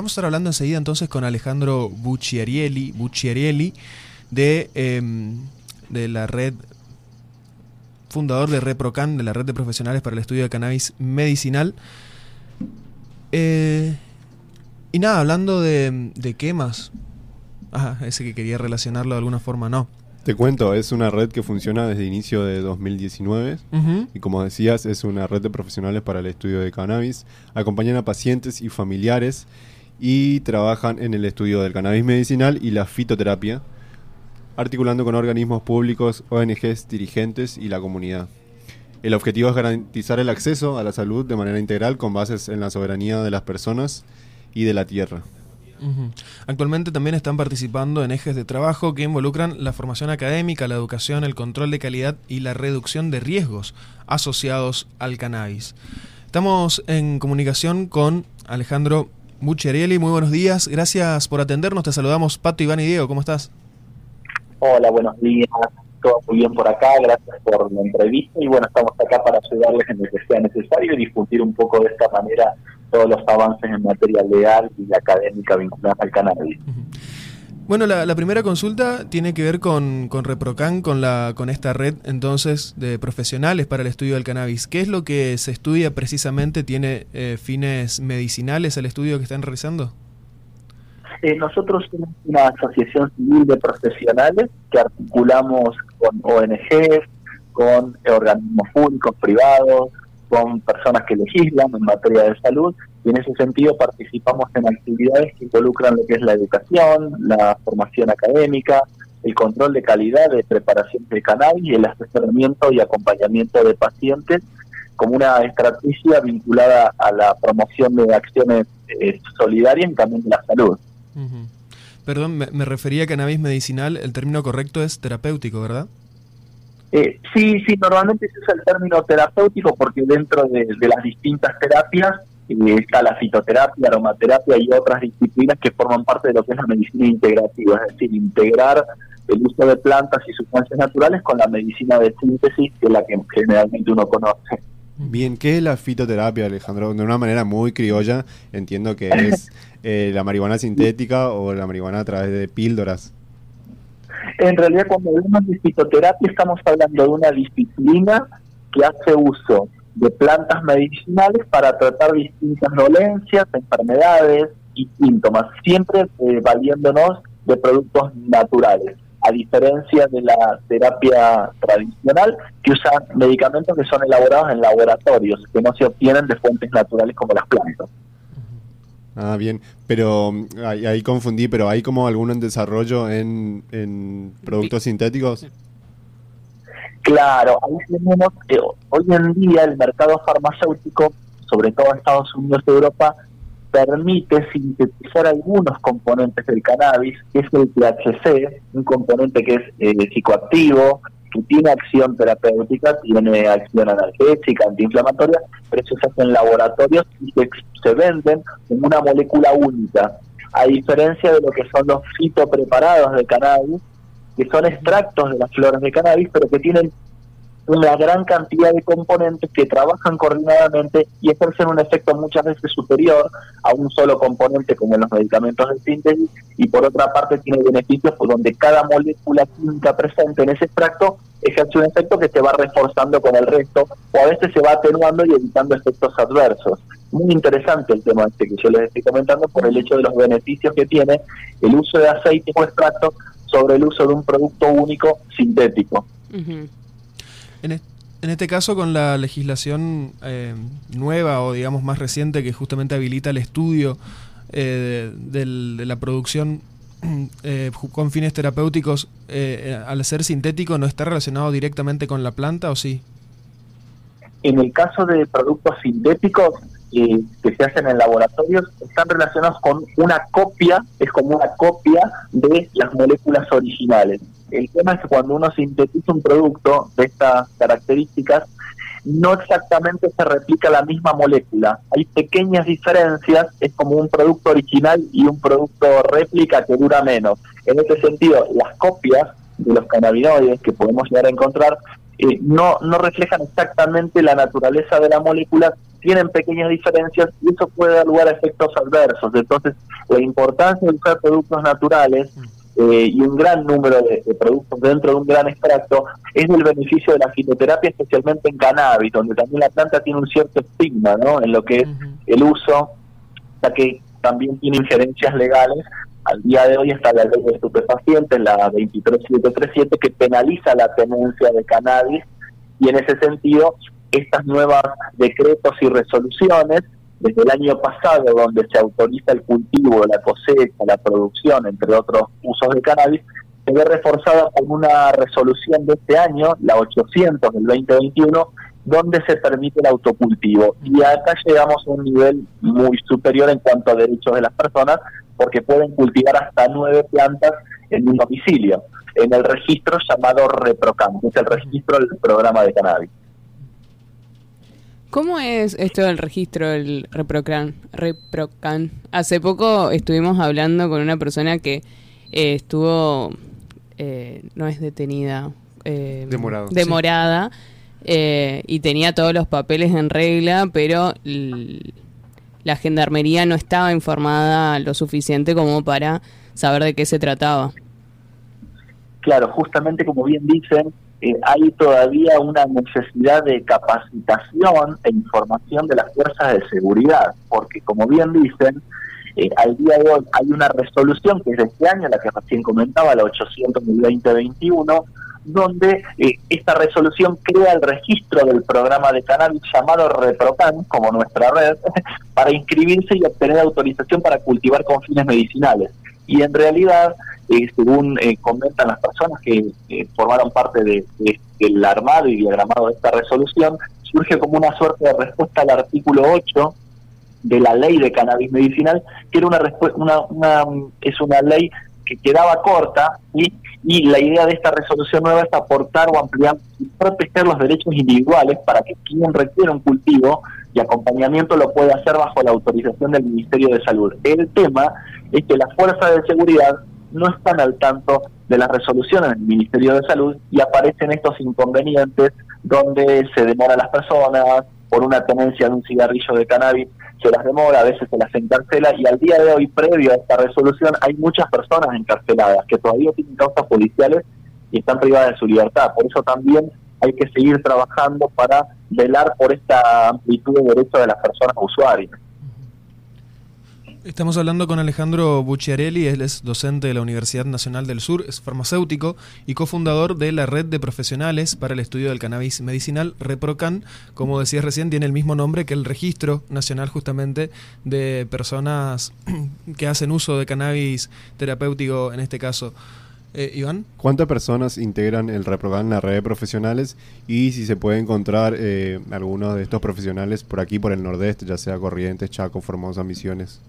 Vamos a estar hablando enseguida entonces con Alejandro Bucciarielli, Bucciarielli de, em, de la red, fundador de ReproCan, de la red de profesionales para el estudio de cannabis medicinal. Eh, y nada, hablando de, de quemas. Ah, ese que quería relacionarlo de alguna forma, no. Te cuento, es una red que funciona desde inicio de 2019 y como decías es una red de profesionales para el estudio de cannabis. Acompañan a pacientes y familiares y trabajan en el estudio del cannabis medicinal y la fitoterapia, articulando con organismos públicos, ONGs, dirigentes y la comunidad. El objetivo es garantizar el acceso a la salud de manera integral con bases en la soberanía de las personas y de la tierra. Actualmente también están participando en ejes de trabajo que involucran la formación académica, la educación, el control de calidad y la reducción de riesgos asociados al cannabis. Estamos en comunicación con Alejandro Mucherieli, muy buenos días. Gracias por atendernos. Te saludamos Pato, Iván y Diego. ¿Cómo estás? Hola, buenos días. Todo muy bien por acá. Gracias por la entrevista. Y bueno, estamos acá para ayudarles en lo que sea necesario y discutir un poco de esta manera todos los avances en materia legal y académica vinculados al cannabis. Bueno, la, primera consulta tiene que ver con, con ReproCan, con, la, con esta red entonces de profesionales para el estudio del cannabis. ¿Qué es lo que se estudia precisamente? ¿Tiene eh, fines medicinales el estudio que están realizando? Eh, nosotros somos una asociación civil de profesionales que articulamos con ONGs, con organismos públicos, privados, con personas que legislan en materia de salud y en ese sentido participamos en actividades que involucran lo que es la educación, la formación académica, el control de calidad de preparación de cannabis y el asesoramiento y acompañamiento de pacientes como una estrategia vinculada a la promoción de acciones eh, solidarias y también de la salud. Perdón, me, me refería a cannabis medicinal, el término correcto es terapéutico, ¿verdad? Eh, sí, sí, normalmente se usa el término terapéutico porque dentro de, las distintas terapias está la fitoterapia, aromaterapia y otras disciplinas que forman parte de lo que es la medicina integrativa, es decir, integrar el uso de plantas y sustancias naturales con la medicina de síntesis, que es la que generalmente uno conoce. Bien, ¿qué es la fitoterapia, Alejandro? De una manera muy criolla, entiendo que es eh, la marihuana sintética o la marihuana a través de píldoras. En realidad, cuando hablamos de fitoterapia, estamos hablando de una disciplina que hace uso de plantas medicinales para tratar distintas dolencias, enfermedades y síntomas, siempre eh, valiéndonos de productos naturales, a diferencia de la terapia tradicional que usa medicamentos que son elaborados en laboratorios, que no se obtienen de fuentes naturales como las plantas. Ah, bien, pero mm, ahí, confundí, pero ¿hay como algún desarrollo en, en productos sintéticos? Claro, ahí tenemos, que hoy en día el mercado farmacéutico, sobre todo en Estados Unidos y Europa, permite sintetizar algunos componentes del cannabis, que es el THC, un componente que es eh, psicoactivo, que tiene acción terapéutica, tiene acción analgésica, antiinflamatoria, pero eso se hace en laboratorios y se, venden como una molécula única, a diferencia de lo que son los fitopreparados de cannabis, que son extractos de las flores de cannabis, pero que tienen una gran cantidad de componentes que trabajan coordinadamente y ejercen un efecto muchas veces superior a un solo componente como en los medicamentos de síntesis y por otra parte tiene beneficios por donde cada molécula química presente en ese extracto ejerce un efecto que se va reforzando con el resto o a veces se va atenuando y evitando efectos adversos. Muy interesante el tema este que yo les estoy comentando por el hecho de los beneficios que tiene el uso de aceite o extracto sobre el uso de un producto único sintético. En, este caso, con la legislación eh, nueva o digamos más reciente que justamente habilita el estudio eh, de, la producción eh, con fines terapéuticos, al ser sintético, ¿no está relacionado directamente con la planta o sí? En el caso de productos sintéticos que se hacen en laboratorios, están relacionados con una copia, es como una copia de las moléculas originales. El tema es que cuando uno sintetiza un producto de estas características, no exactamente se replica la misma molécula. Hay pequeñas diferencias, es como un producto original y un producto réplica que dura menos. En este sentido, las copias de los cannabinoides que podemos llegar a encontrar eh, no, no reflejan exactamente la naturaleza de la molécula, tienen pequeñas diferencias y eso puede dar lugar a efectos adversos. Entonces, la importancia de usar productos naturales eh, y un gran número de, productos dentro de un gran extracto es el beneficio de la fitoterapia, especialmente en cannabis, donde también la planta tiene un cierto estigma ¿no? en lo que es el uso, ya que también tiene injerencias legales. Al día de hoy está la ley de estupefacientes, la 23737, que penaliza la tenencia de cannabis. Y en ese sentido estas nuevas decretos y resoluciones desde el año pasado, donde se autoriza el cultivo, la cosecha, la producción, entre otros usos de cannabis, se ve reforzada con una resolución de este año, la 800 del 2021, donde se permite el autocultivo. Y acá llegamos a un nivel muy superior en cuanto a derechos de las personas, porque pueden cultivar hasta nueve plantas en un domicilio, en el registro llamado ReproCam, que es el registro del programa de cannabis. ¿Cómo es esto del registro del Reprocan? Reprocan? Hace poco estuvimos hablando con una persona que eh, estuvo, eh, no es detenida, eh, demorada, y tenía todos los papeles en regla, pero la gendarmería no estaba informada lo suficiente como para saber de qué se trataba. Claro, justamente como bien dicen, eh, hay todavía una necesidad de capacitación e información de las fuerzas de seguridad, porque como bien dicen, eh, al día de hoy hay una resolución que es de este año, la que recién comentaba, la 800 2021, donde eh, esta resolución crea el registro del programa de cannabis llamado ReproCan, como nuestra red, para inscribirse y obtener autorización para cultivar con fines medicinales. Y en realidad según eh, comentan las personas que formaron parte de, del armado y diagramado de esta resolución, surge como una suerte de respuesta al artículo 8 de la ley de cannabis medicinal, que era una, una, una es una ley que quedaba corta y, y la idea de esta resolución nueva es aportar o ampliar y proteger los derechos individuales para que quien requiera un cultivo y acompañamiento lo pueda hacer bajo la autorización del Ministerio de Salud. El tema es que las fuerzas de seguridad no están al tanto de las resoluciones del Ministerio de Salud y aparecen estos inconvenientes donde se demora a las personas por una tenencia de un cigarrillo de cannabis, se las demora, a veces se las encarcela y al día de hoy, previo a esta resolución, hay muchas personas encarceladas que todavía tienen causas policiales y están privadas de su libertad. Por eso también hay que seguir trabajando para velar por esta amplitud de derechos de las personas usuarias. Estamos hablando con Alejandro Bucciarelli, él es docente de la Universidad Nacional del Sur, es farmacéutico y cofundador de la Red de Profesionales para el Estudio del Cannabis Medicinal, ReproCan. Como decías recién, tiene el mismo nombre que el Registro Nacional justamente de personas que hacen uso de cannabis terapéutico en este caso. Eh, Iván. ¿Cuántas personas integran el ReproCan, la red de profesionales? Y si se puede encontrar eh, algunos de estos profesionales por aquí, por el nordeste, ya sea Corrientes, Chaco, Formosa, Misiones.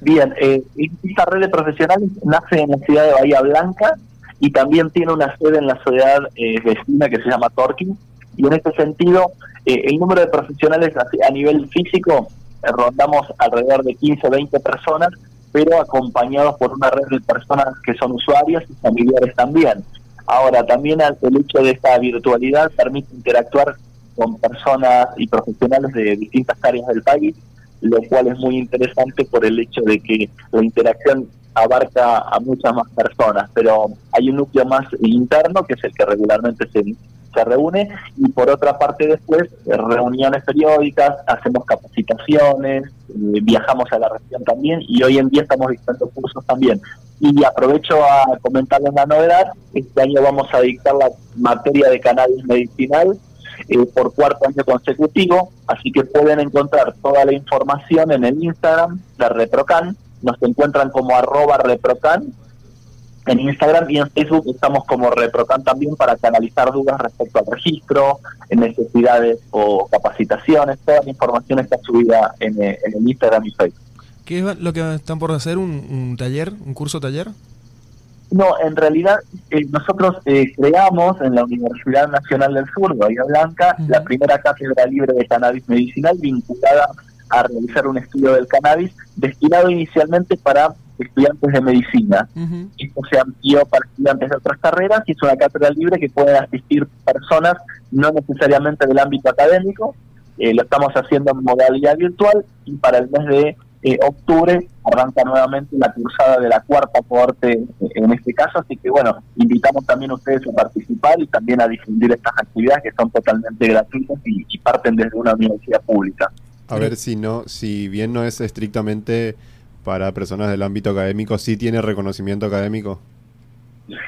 Bien, eh, esta red de profesionales nace en la ciudad de Bahía Blanca y también tiene una sede en la ciudad eh, vecina que se llama Torquín. Y en este sentido, eh, el número de profesionales a, nivel físico eh, rondamos alrededor de 15 o 20 personas, pero acompañados por una red de personas que son usuarias y familiares también. Ahora, también el hecho de esta virtualidad permite interactuar con personas y profesionales de distintas áreas del país lo cual es muy interesante por el hecho de que la interacción abarca a muchas más personas, pero hay un núcleo más interno que es el que regularmente se, se reúne y por otra parte después reuniones periódicas, hacemos capacitaciones, eh, viajamos a la región también y hoy en día estamos dictando cursos también. Y aprovecho a comentarles la novedad, este año vamos a dictar la materia de cannabis medicinal eh, por cuarto año consecutivo, así que pueden encontrar toda la información en el Instagram de Reprocan, nos encuentran como arroba Reprocan en Instagram y en Facebook estamos como Reprocan también para canalizar dudas respecto al registro, en necesidades o capacitaciones, toda la información está subida en, eh, el Instagram y Facebook. ¿Qué es lo que están por hacer? un taller, un curso taller? No, en realidad eh, nosotros eh, creamos en la Universidad Nacional del Sur, Bahía Blanca, la primera cátedra libre de cannabis medicinal vinculada a realizar un estudio del cannabis destinado inicialmente para estudiantes de medicina. Esto se amplió para estudiantes de otras carreras y es una cátedra libre que pueden asistir personas no necesariamente del ámbito académico, eh, lo estamos haciendo en modalidad virtual y para el mes de eh, octubre arranca nuevamente la cursada de la cuarta corte eh, en este caso, así que bueno, invitamos también a ustedes a participar y también a difundir estas actividades que son totalmente gratuitas y, parten desde una universidad pública. A ver si no, si bien no es estrictamente para personas del ámbito académico, sí tiene reconocimiento académico.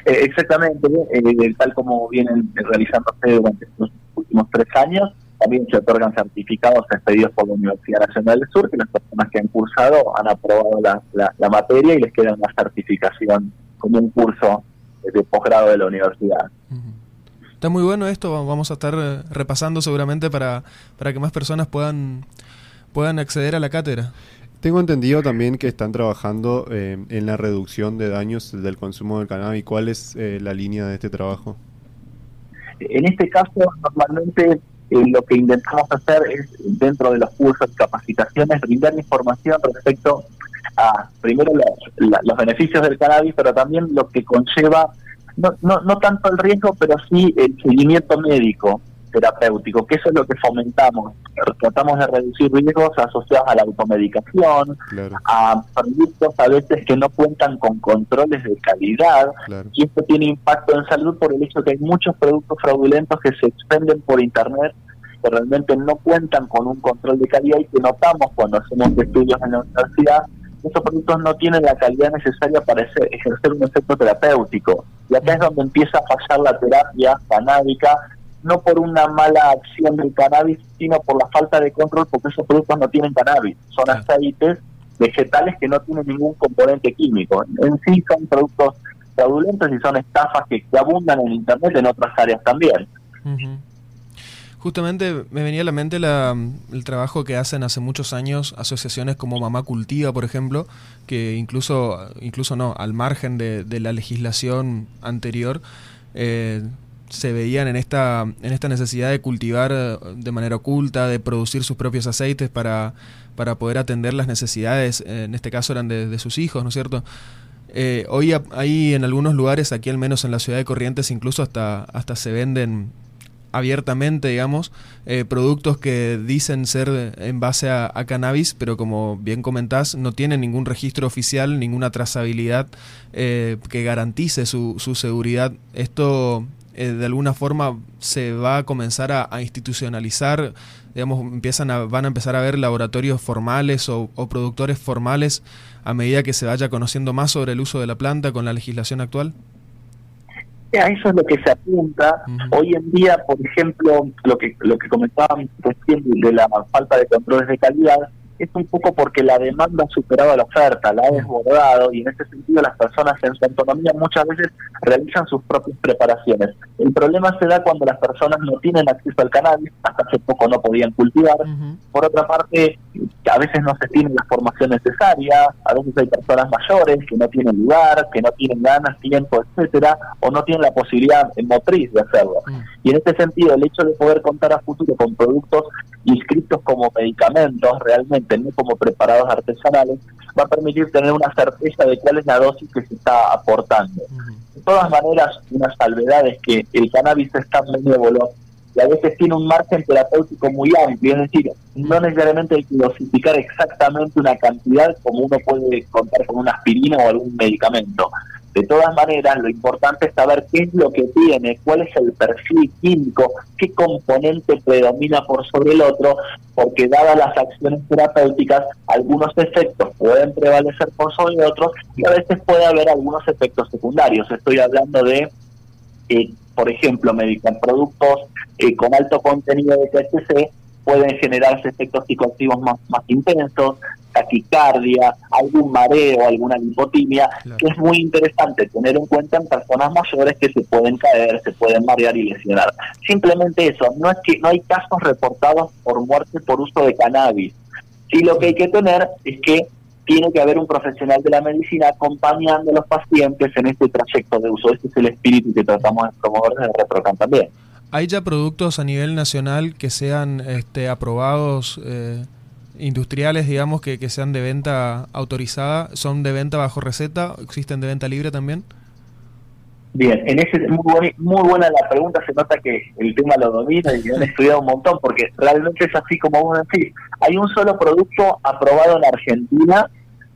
exactamente, tal como vienen realizándose durante estos últimos tres años, también se otorgan certificados expedidos por la Universidad Nacional del Sur, que las personas que han cursado han aprobado la, materia y les queda una certificación como un curso de posgrado de la universidad. Está muy bueno esto, vamos a estar eh, repasando seguramente para, para que más personas puedan, puedan acceder a la cátedra. Tengo entendido también que están trabajando eh, en la reducción de daños del consumo del cannabis. ¿Cuál es eh, la línea de este trabajo? En este caso, normalmente eh, lo que intentamos hacer es, dentro de los cursos y capacitaciones, brindar información respecto a, primero, los, beneficios del cannabis, pero también lo que conlleva, no, no, no tanto el riesgo, pero sí el seguimiento médico terapéutico, que eso es lo que fomentamos. Tratamos de reducir riesgos asociados a la automedicación, a productos a veces que no cuentan con controles de calidad, y esto tiene impacto en salud por el hecho de que hay muchos productos fraudulentos que se expenden por Internet que realmente no cuentan con un control de calidad y que notamos cuando hacemos estudios en la universidad esos productos no tienen la calidad necesaria para ejercer un efecto terapéutico. Y acá es donde empieza a fallar la terapia canábica no por una mala acción del cannabis, sino por la falta de control, porque esos productos no tienen cannabis, son aceites vegetales que no tienen ningún componente químico. En sí son productos fraudulentos y son estafas que, abundan en Internet en otras áreas también. Justamente me venía a la mente el trabajo que hacen hace muchos años asociaciones como Mamá Cultiva, por ejemplo, que incluso, incluso no, al margen de, de la legislación anterior, eh, se veían en esta, en esta necesidad de cultivar eh, de manera oculta, de producir sus propios aceites para, para poder atender las necesidades, eh, en este caso eran de, sus hijos, ¿no es cierto? Eh, hoy hay en algunos lugares, aquí al menos en la ciudad de Corrientes, incluso hasta, hasta se venden abiertamente, digamos, productos que dicen ser en base a, cannabis, pero como bien comentás, no tienen ningún registro oficial, ninguna trazabilidad que garantice su, su seguridad. Esto eh, de alguna forma se va a comenzar a, institucionalizar, digamos, empiezan a, van a empezar a ver laboratorios formales o, productores formales a medida que se vaya conociendo más sobre el uso de la planta con la legislación actual? A eso es lo que se apunta. Hoy en día, por ejemplo, lo que lo que comentaban recién de la falta de controles de calidad, es un poco porque la demanda ha superado a la oferta, la ha desbordado y en ese sentido las personas en su autonomía muchas veces realizan sus propias preparaciones. El problema se da cuando las personas no tienen acceso al cannabis, hasta hace poco no podían cultivar. Por otra parte, a veces no se tiene la formación necesaria, a veces hay personas mayores que no tienen lugar, que no tienen ganas, tiempo, etcétera, o no tienen la posibilidad motriz de hacerlo. Y en este sentido, el hecho de poder contar a futuro con productos inscritos como medicamentos realmente, no como preparados artesanales, va a permitir tener una certeza de cuál es la dosis que se está aportando. De todas maneras, una salvedad es que el cannabis es tan benévolo y a veces tiene un margen terapéutico muy amplio, es decir, no necesariamente hay que dosificar exactamente una cantidad como uno puede contar con una aspirina o algún medicamento. De todas maneras, lo importante es saber qué es lo que tiene, cuál es el perfil químico, qué componente predomina por sobre el otro, porque dadas las acciones terapéuticas, algunos efectos pueden prevalecer por sobre otros y a veces puede haber algunos efectos secundarios. Estoy hablando de, eh, por ejemplo, productos eh, con alto contenido de THC pueden generarse efectos psicoactivos más intensos, taquicardia, algún mareo, alguna lipotimia, que es muy interesante tener en cuenta en personas mayores que se pueden caer, se pueden marear y lesionar. Simplemente eso, no es que no hay casos reportados por muerte por uso de cannabis. Sí lo que hay que tener es que tiene que haber un profesional de la medicina acompañando a los pacientes en este trayecto de uso. Ese es el espíritu que tratamos de promover desde ReproCan también. ¿Hay ya productos a nivel nacional que sean este, aprobados eh, industriales, digamos, que, que sean de venta autorizada, son de venta bajo receta, existen de venta libre también? Bien, en ese muy, muy buena la pregunta, se nota que el tema lo domina y han estudiado un montón, porque realmente es así como vos decís. Hay un solo producto aprobado en Argentina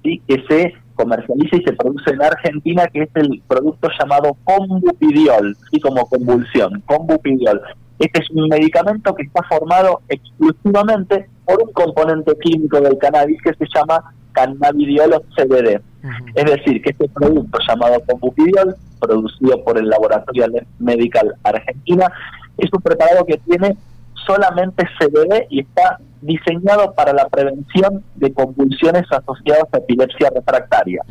y que se comercializa y se produce en Argentina, que es el producto llamado Combupidiol, y como convulsión, Combupidiol. Este es un medicamento que está formado exclusivamente por un componente químico del cannabis que se llama cannabidiol o CBD. Es decir, que este producto llamado Combupidiol, producido por el Laboratorio Medical Argentina, es un preparado que tiene solamente CBD y está diseñado para la prevención de convulsiones asociadas a epilepsia refractaria.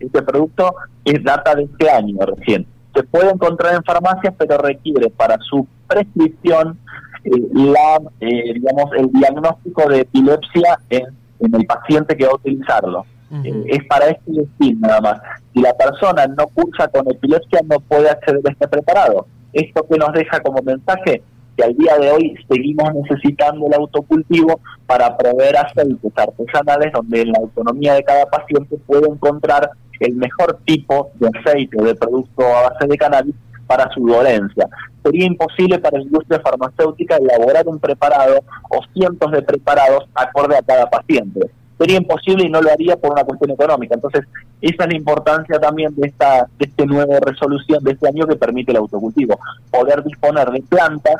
Este producto es data de este año recién. Se puede encontrar en farmacias, pero requiere para su prescripción eh, la, eh, digamos, el diagnóstico de epilepsia en, el paciente que va a utilizarlo. Eh, es para este destino nada más. Si la persona no cursa con epilepsia, no puede acceder a este preparado. Esto que nos deja como mensaje que al día de hoy seguimos necesitando el autocultivo para proveer aceites artesanales donde en la autonomía de cada paciente puede encontrar el mejor tipo de aceite o de producto a base de cannabis para su dolencia. Sería imposible para la industria farmacéutica elaborar un preparado o cientos de preparados acorde a cada paciente. Sería imposible y no lo haría por una cuestión económica. Entonces, esa es la importancia también de esta de este nueva resolución de este año que permite el autocultivo. Poder disponer de plantas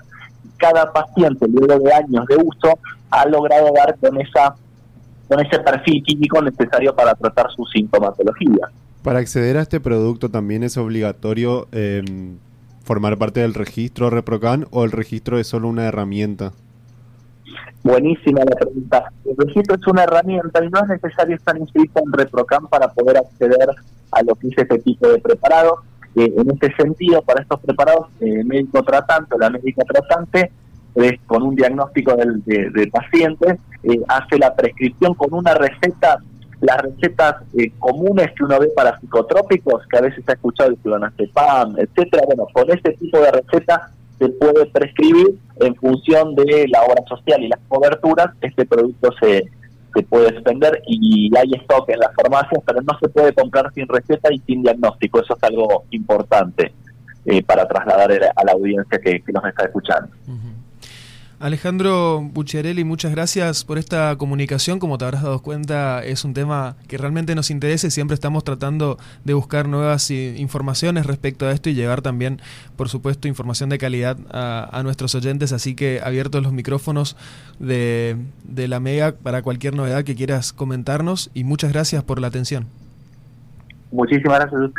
cada paciente luego de años de uso ha logrado dar con esa con ese perfil químico necesario para tratar su sintomatología. Para acceder a este producto también es obligatorio em, formar parte del registro ReproCan o el registro es solo una herramienta. Buenísima la pregunta. El registro es una herramienta y no es necesario estar inscrito en ReproCan para poder acceder a lo que es este tipo de preparado. Eh, en este sentido, para estos preparados, el eh, médico tratante la médica tratante, con un diagnóstico del, de, paciente, eh, hace la prescripción con una receta las recetas eh, comunes que uno ve para psicotrópicos, que a veces se ha escuchado el clonazepam, etcétera, bueno, con este tipo de receta se puede prescribir en función de la obra social y las coberturas, este producto se, se puede expender y hay stock en las farmacias, pero no se puede comprar sin receta y sin diagnóstico, eso es algo importante eh, para trasladar a la audiencia que, nos está escuchando. Alejandro Bucciarelli, muchas gracias por esta comunicación. Como te habrás dado cuenta, es un tema que realmente nos interesa y siempre estamos tratando de buscar nuevas informaciones respecto a esto y llevar también, por supuesto, información de calidad a, nuestros oyentes. Así que abiertos los micrófonos de, de la Mega para cualquier novedad que quieras comentarnos y muchas gracias por la atención. Muchísimas gracias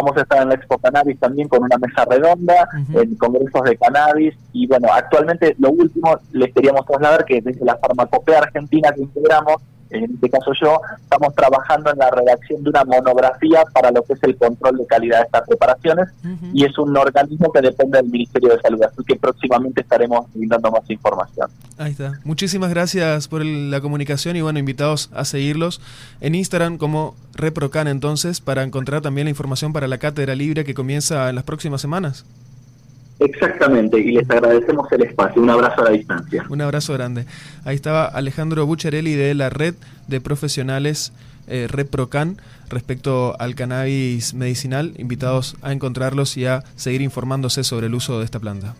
Vamos a estar en la Expo Cannabis también con una mesa redonda, en congresos de cannabis. Y bueno, actualmente lo último les queríamos trasladar que desde la farmacopea argentina que integramos, en este caso yo, estamos trabajando en la redacción de una monografía para lo que es el control de calidad de estas preparaciones y es un organismo que depende del Ministerio de Salud, así que próximamente estaremos brindando más información. Ahí está. Muchísimas gracias por la comunicación y bueno, invitados a seguirlos en Instagram como ReproCan entonces para encontrar también la información para la cátedra libre que comienza en las próximas semanas. Exactamente, y les agradecemos el espacio. Un abrazo a la distancia. Un abrazo grande. Ahí estaba Alejandro Bucharelli de la red de profesionales eh, ReproCan respecto al cannabis medicinal. Invitados a encontrarlos y a seguir informándose sobre el uso de esta planta.